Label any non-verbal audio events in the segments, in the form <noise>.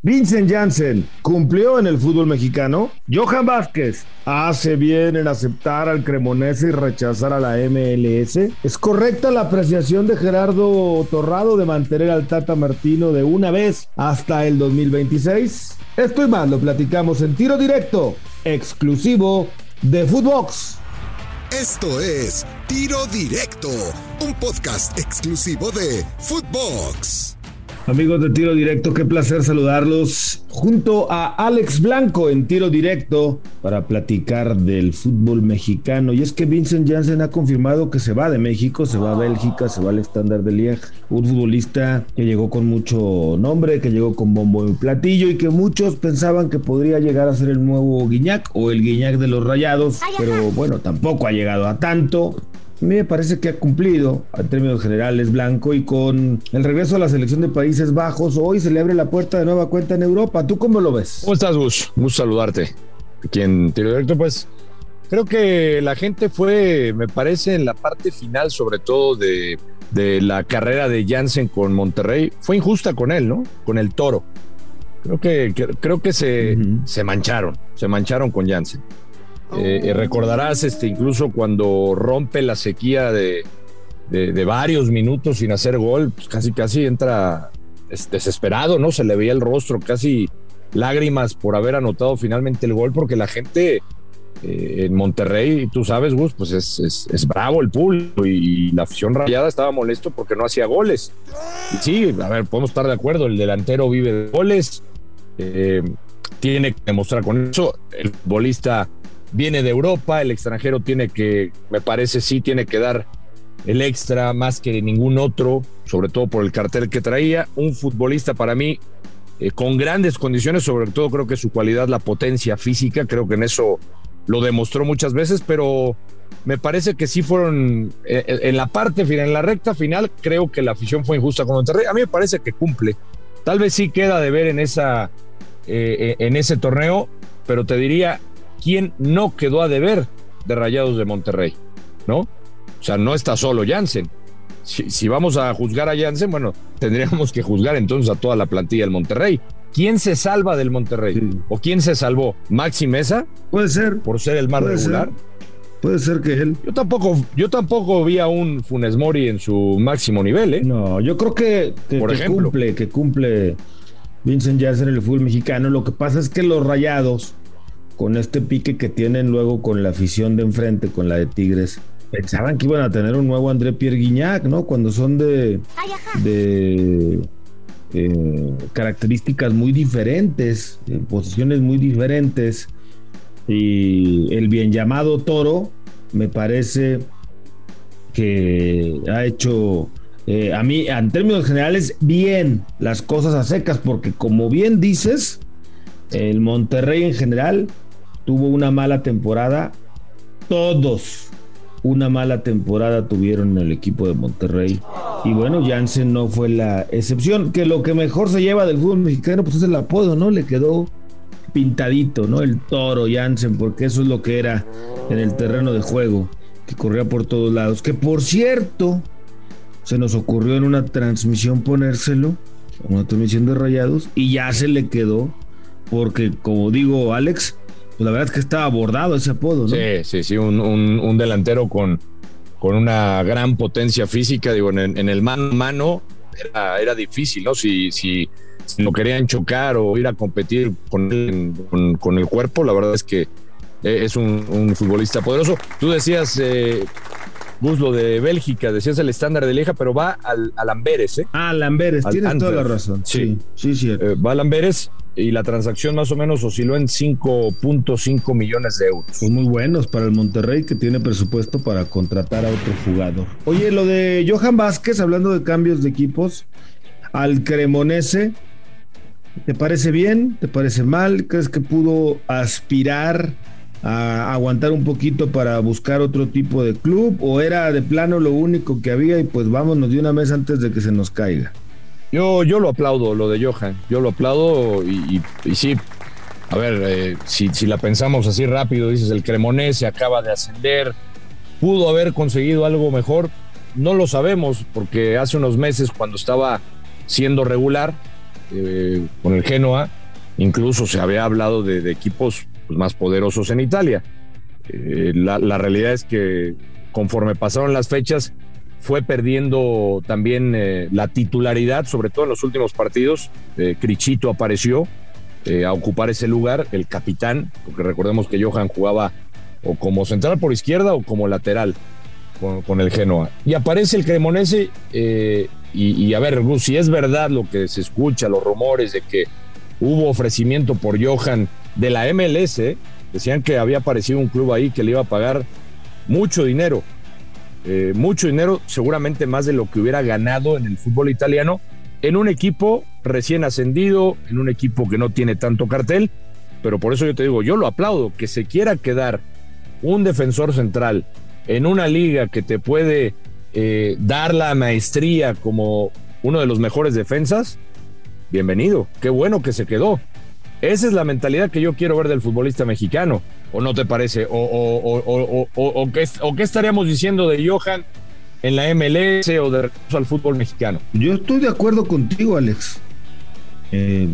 Vincent Janssen cumplió en el fútbol mexicano. Johan Vázquez hace bien en aceptar al Cremonese y rechazar a la MLS. ¿Es correcta la apreciación de Gerardo Torrado de mantener al Tata Martino de una vez hasta el 2026? Esto y más lo platicamos en tiro directo, exclusivo de Footbox. Esto es Tiro Directo, un podcast exclusivo de Footbox. Amigos de Tiro Directo, qué placer saludarlos junto a Alex Blanco en Tiro Directo para platicar del fútbol mexicano. Y es que Vincent Janssen ha confirmado que se va de México, se va a Bélgica, se va al estándar de Liege. Un futbolista que llegó con mucho nombre, que llegó con bombo y platillo y que muchos pensaban que podría llegar a ser el nuevo Guiñac o el Guiñac de los Rayados. Pero bueno, tampoco ha llegado a tanto me parece que ha cumplido en términos generales Blanco y con el regreso a la selección de Países Bajos hoy se le abre la puerta de nueva cuenta en Europa. ¿Tú cómo lo ves? ¿Cómo estás, Gus? Gusto saludarte. Aquí en Tiro Directo, pues creo que la gente fue, me parece, en la parte final, sobre todo de, la carrera de Jansen con Monterrey, fue injusta con él, ¿no? Con el toro. Creo que, creo que se, se mancharon, se mancharon con Jansen. Eh, recordarás este, incluso cuando rompe la sequía de, de, varios minutos sin hacer gol, pues casi casi entra desesperado, ¿no? Se le veía el rostro, casi lágrimas por haber anotado finalmente el gol, porque la gente eh, en Monterrey, tú sabes, Gus, pues es, es, bravo el público y, la afición rayada estaba molesto porque no hacía goles. Sí, a ver, podemos estar de acuerdo, el delantero vive de goles, eh, tiene que demostrar con eso, el futbolista viene de Europa, el extranjero tiene que, me parece, sí tiene que dar el extra más que ningún otro, sobre todo por el cartel que traía. Un futbolista para mí eh, con grandes condiciones, sobre todo creo que su cualidad, la potencia física, creo que en eso lo demostró muchas veces, pero me parece que sí fueron eh, eh, en la parte final, en la recta final, creo que la afición fue injusta con Monterrey. A mí me parece que cumple. Tal vez sí queda de ver en esa en ese torneo, pero te diría quién no quedó a deber de Rayados de Monterrey, ¿no? O sea, no está solo Jansen. Si, vamos a juzgar a Jansen, bueno, <laughs> tendríamos que juzgar entonces a toda la plantilla del Monterrey. ¿Quién se salva del Monterrey? ¿O quién se salvó? ¿Maxi Mesa? Puede ser. Por ser el más regular. Puede ser que él. Yo tampoco, yo tampoco vi a un Funes Mori en su máximo nivel, ¿eh? No, yo creo que, Por ejemplo. cumple, que cumple Vincent Janssen en el fútbol mexicano. Lo que pasa es que los rayados con este pique que tienen luego con la afición de enfrente, con la de Tigres, pensaban que iban a tener un nuevo André Pierre Guignac, ¿no? Cuando son de, de eh, características muy diferentes, posiciones muy diferentes. Y el bien llamado Toro, me parece que ha hecho eh, a mí, en términos generales, bien las cosas a secas, porque como bien dices, el Monterrey en general tuvo una mala temporada. Todos una mala temporada tuvieron en el equipo de Monterrey. Y bueno, Jansen no fue la excepción. Que lo que mejor se lleva del fútbol mexicano, pues es el apodo, ¿no? Le quedó pintadito, ¿no? El toro Jansen, porque eso es lo que era en el terreno de juego, que corría por todos lados. Que por cierto, se nos ocurrió en una transmisión ponérselo, una transmisión de rayados, y ya se le quedó, porque como digo, Alex, pues la verdad es que estaba abordado ese apodo, ¿no? Sí, sí, sí, un, delantero con, con una gran potencia física, digo, en, el mano a mano era, difícil, ¿no? Si, si, lo querían chocar o ir a competir con, con, el cuerpo, la verdad es que eh, es un, futbolista poderoso. Tú decías, eh, lo de Bélgica, decías el estándar de Leja, pero va al, al Amberes, ¿eh? Ah, al Amberes, tienes toda la razón. Sí, sí, sí. Eh, va al Amberes y la transacción más o menos osciló en 5.5 millones de euros. Son muy buenos para el Monterrey que tiene presupuesto para contratar a otro jugador. Oye, lo de Johan Vázquez, hablando de cambios de equipos, al Cremonese, ¿te parece bien? ¿Te parece mal? ¿Crees que pudo aspirar a aguantar un poquito para buscar otro tipo de club? ¿O era de plano lo único que había y pues vámonos de una vez antes de que se nos caiga? Yo, yo lo aplaudo, lo de Johan. Yo lo aplaudo y, sí. A ver, eh, si, si, la pensamos así rápido, dices, el Cremonés se acaba de ascender, pudo haber conseguido algo mejor. No lo sabemos, porque hace unos meses, cuando estaba siendo regular, eh, con el Genoa, incluso se había hablado de, equipos pues, más poderosos en Italia. Eh, la, realidad es que conforme pasaron las fechas, fue perdiendo también eh, la titularidad, sobre todo en los últimos partidos. Crichito apareció a ocupar ese lugar, el capitán, porque recordemos que Johan jugaba o como central por izquierda o como lateral con, el Genoa. Y aparece el Cremonese y, y, a ver, si es verdad lo que se escucha, los rumores de que hubo ofrecimiento por Johan de la MLS. Decían que había aparecido un club ahí que le iba a pagar mucho dinero. Eh, mucho dinero, seguramente más de lo que hubiera ganado en el fútbol italiano, en un equipo recién ascendido, en un equipo que no tiene tanto cartel. Pero por eso yo te digo, yo lo aplaudo, que se quiera quedar un defensor central en una liga que te puede eh, dar la maestría como uno de los mejores defensas, bienvenido, qué bueno que se quedó. Esa es la mentalidad que yo quiero ver del futbolista mexicano, ¿o no te parece? ¿O, o, o, qué, estaríamos diciendo de Johan en la MLS o de al fútbol mexicano? Yo estoy de acuerdo contigo, Alex. Eh,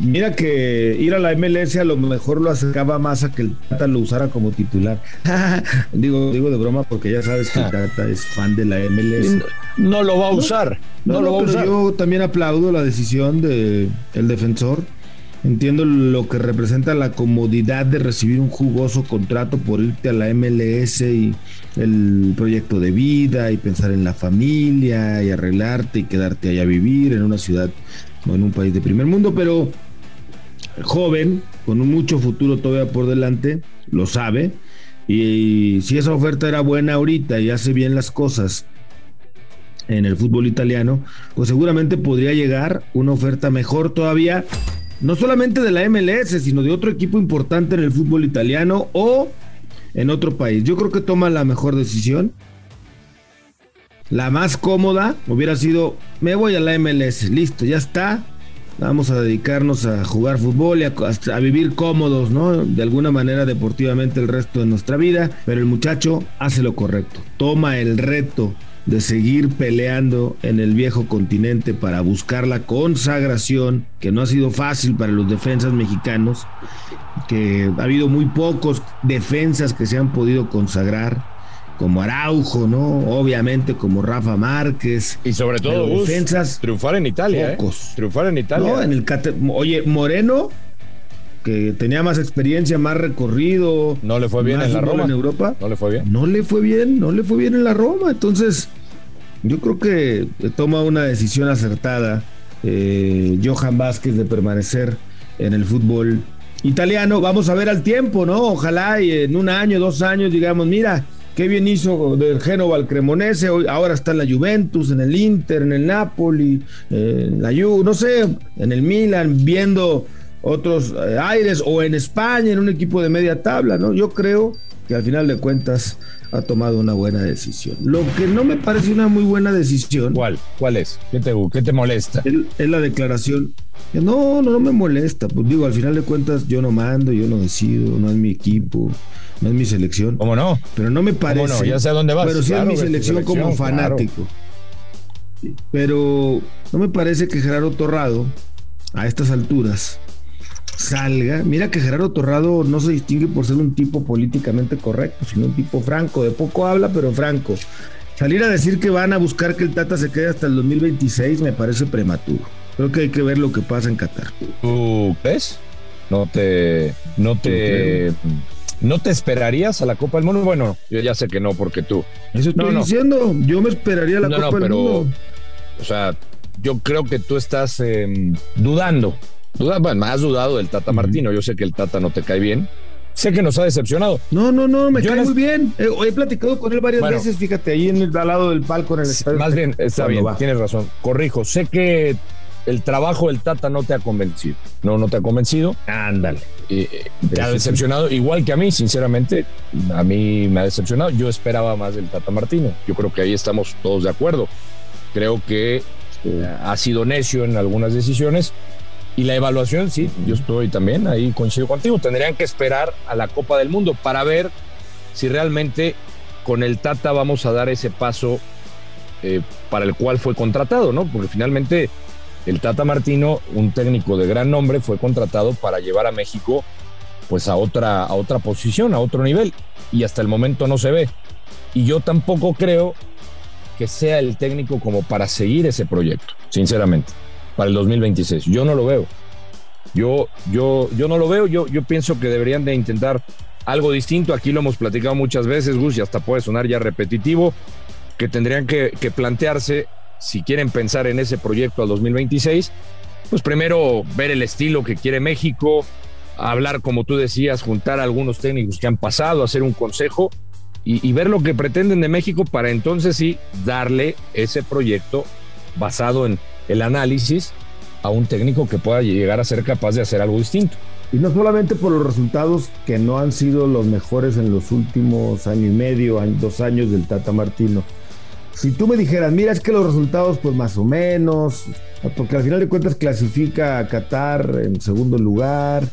mira que ir a la MLS a lo mejor lo acercaba más a que el Tata lo usara como titular. <laughs> digo, digo de broma porque ya sabes que el <laughs> Tata es fan de la MLS. No, lo va a usar. No, lo va a usar. Yo también aplaudo la decisión del el defensor. Entiendo lo que representa la comodidad de recibir un jugoso contrato por irte a la MLS y el proyecto de vida y pensar en la familia y arreglarte y quedarte allá a vivir en una ciudad en un país de primer mundo, pero joven, con mucho futuro todavía por delante, lo sabe. Y si esa oferta era buena ahorita y hace bien las cosas en el fútbol italiano, pues seguramente podría llegar una oferta mejor todavía, no solamente de la MLS, sino de otro equipo importante en el fútbol italiano o en otro país. Yo creo que toma la mejor decisión. La más cómoda hubiera sido, me voy a la MLS, listo, ya está. Vamos a dedicarnos a jugar fútbol y a, vivir cómodos, ¿no? De alguna manera deportivamente el resto de nuestra vida. Pero el muchacho hace lo correcto. Toma el reto de seguir peleando en el viejo continente para buscar la consagración, que no ha sido fácil para los defensas mexicanos, que ha habido muy pocos defensas que se han podido consagrar como Araujo, ¿no? Obviamente como Rafa Márquez. Y sobre todo defensas. triunfar en Italia. ¿eh? Pocos. Triunfar en Italia. No, en el Oye, Moreno, que tenía más experiencia, más recorrido. No le fue bien en la Roma. En Europa. No le fue bien. No le fue bien, no le fue bien en la Roma. Entonces, yo creo que toma una decisión acertada eh, Johan Vázquez de permanecer en el fútbol italiano. Vamos a ver al tiempo, ¿no? Ojalá y en un año, dos años, digamos, mira Qué bien hizo del Génova al Cremonese, ahora está en la Juventus, en el Inter, en el Napoli, en la Juve, no sé, en el Milan, viendo otros eh, aires, o en España, en un equipo de media tabla, ¿no? Yo creo que al final de cuentas ha tomado una buena decisión. Lo que no me parece una muy buena decisión. ¿Cuál? ¿Cuál es? ¿Qué te, qué te molesta? Es, la declaración. No, no, no me molesta. Pues digo, al final de cuentas yo no mando, yo no decido, no es mi equipo no es mi selección. ¿Cómo no? Pero no me parece. no? Ya sé a dónde vas. Pero sí es mi selección, como fanático. Pero no me parece que Gerardo Torrado, a estas alturas, salga. Mira que Gerardo Torrado no se distingue por ser un tipo políticamente correcto, sino un tipo franco. De poco habla, pero franco. Salir a decir que van a buscar que el Tata se quede hasta el 2026 me parece prematuro. Creo que hay que ver lo que pasa en Qatar. ¿Tú ves? No te. No te. ¿No te esperarías a la Copa del Mundo? Bueno, yo ya sé que no, porque tú. Eso estoy diciendo. Yo me esperaría a la Copa del Mundo. O sea, yo creo que tú estás em, dudando. Duda, bueno, más dudado del Tata Martino. Yo sé que el Tata no te cae bien. Sé que nos ha decepcionado. No, no, no, me cae muy bien. He, platicado con él varias veces, fíjate, ahí en el, al lado del palco en el estadio. Más bien, está bien, tienes razón. Corrijo, sé que el trabajo del Tata no te ha convencido. No, no te ha convencido. Ándale. te ha decepcionado, igual que a mí, sinceramente. A mí me ha decepcionado. Yo esperaba más del Tata Martino. Yo creo que ahí estamos todos de acuerdo. Creo que eh, ha sido necio en algunas decisiones. Y la evaluación, sí, yo estoy también ahí, coincido contigo. Tendrían que esperar a la Copa del Mundo para ver si realmente con el Tata vamos a dar ese paso eh, para el cual fue contratado, ¿no? Porque finalmente el Tata Martino, un técnico de gran nombre, fue contratado para llevar a México pues a otra, a otra posición, a otro nivel, y hasta el momento no se ve. Y yo tampoco creo que sea el técnico como para seguir ese proyecto, sinceramente, para el 2026. Yo no lo veo. Yo, yo, yo no lo veo, yo, yo pienso que deberían de intentar algo distinto. Aquí lo hemos platicado muchas veces, Gus, y hasta puede sonar ya repetitivo, que tendrían que, plantearse, si quieren pensar en ese proyecto al 2026, pues primero ver el estilo que quiere México, hablar, como tú decías, juntar a algunos técnicos que han pasado, hacer un consejo y, ver lo que pretenden de México para entonces sí darle ese proyecto basado en el análisis a un técnico que pueda llegar a ser capaz de hacer algo distinto. Y no solamente por los resultados que no han sido los mejores en los últimos año y medio, dos años del Tata Martino. Si tú me dijeras, mira, es que los resultados, pues más o menos, porque al final de cuentas clasifica a Qatar en segundo lugar,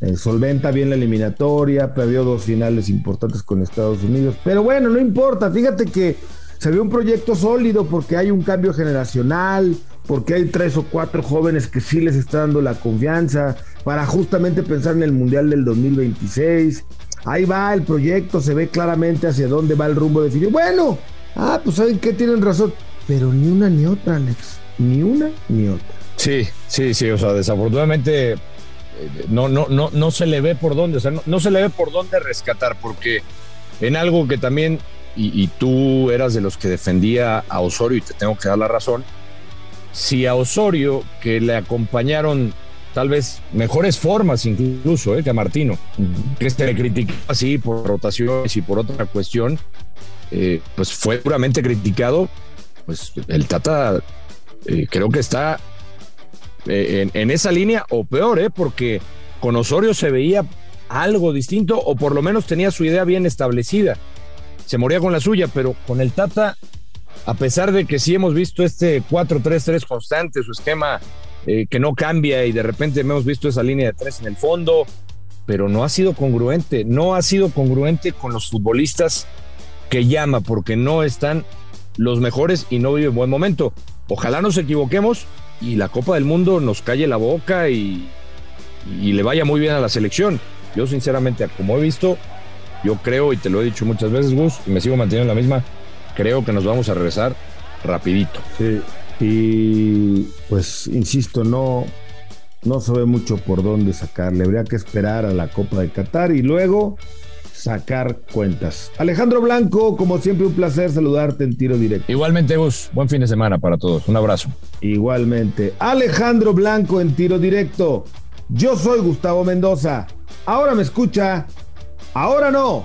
eh, solventa bien la eliminatoria, perdió dos finales importantes con Estados Unidos. Pero bueno, no importa, fíjate que se ve un proyecto sólido porque hay un cambio generacional, porque hay tres o cuatro jóvenes que sí les está dando la confianza para justamente pensar en el Mundial del 2026. Ahí va el proyecto, se ve claramente hacia dónde va el rumbo definido. Bueno, ah, pues saben que tienen razón, pero ni una ni otra, Alex, ni una ni otra. Sí, sí, sí, o sea, desafortunadamente no, no, no, no se le ve por dónde, o sea, no, se le ve por dónde rescatar, porque en algo que también, y, tú eras de los que defendía a Osorio y te tengo que dar la razón, si a Osorio, que le acompañaron tal vez mejores formas incluso eh, que a Martino, que se le criticó así por rotaciones y por otra cuestión, eh, pues fue puramente criticado, pues el Tata eh, creo que está eh, en, esa línea o peor, ¿eh? porque con Osorio se veía algo distinto o por lo menos tenía su idea bien establecida. Se moría con la suya, pero con el Tata, a pesar de que sí hemos visto este 4-3-3 constante, su esquema eh, que no cambia y de repente hemos visto esa línea de tres en el fondo, pero no ha sido congruente, no ha sido congruente con los futbolistas que llama porque no están los mejores y no vive buen momento. Ojalá nos equivoquemos y la Copa del Mundo nos calle la boca y, le vaya muy bien a la selección. Yo sinceramente, como he visto, yo creo, y te lo he dicho muchas veces, Gus, y me sigo manteniendo la misma, creo que nos vamos a regresar rapidito. Sí, y pues insisto, no, no se ve mucho por dónde sacarle. Habría que esperar a la Copa de Qatar y luego sacar cuentas. Alejandro Blanco, como siempre, un placer saludarte en tiro directo. Igualmente, Gus, buen fin de semana para todos. Un abrazo. Igualmente. Alejandro Blanco en tiro directo. Yo soy Gustavo Mendoza. Ahora me escucha. Ahora no.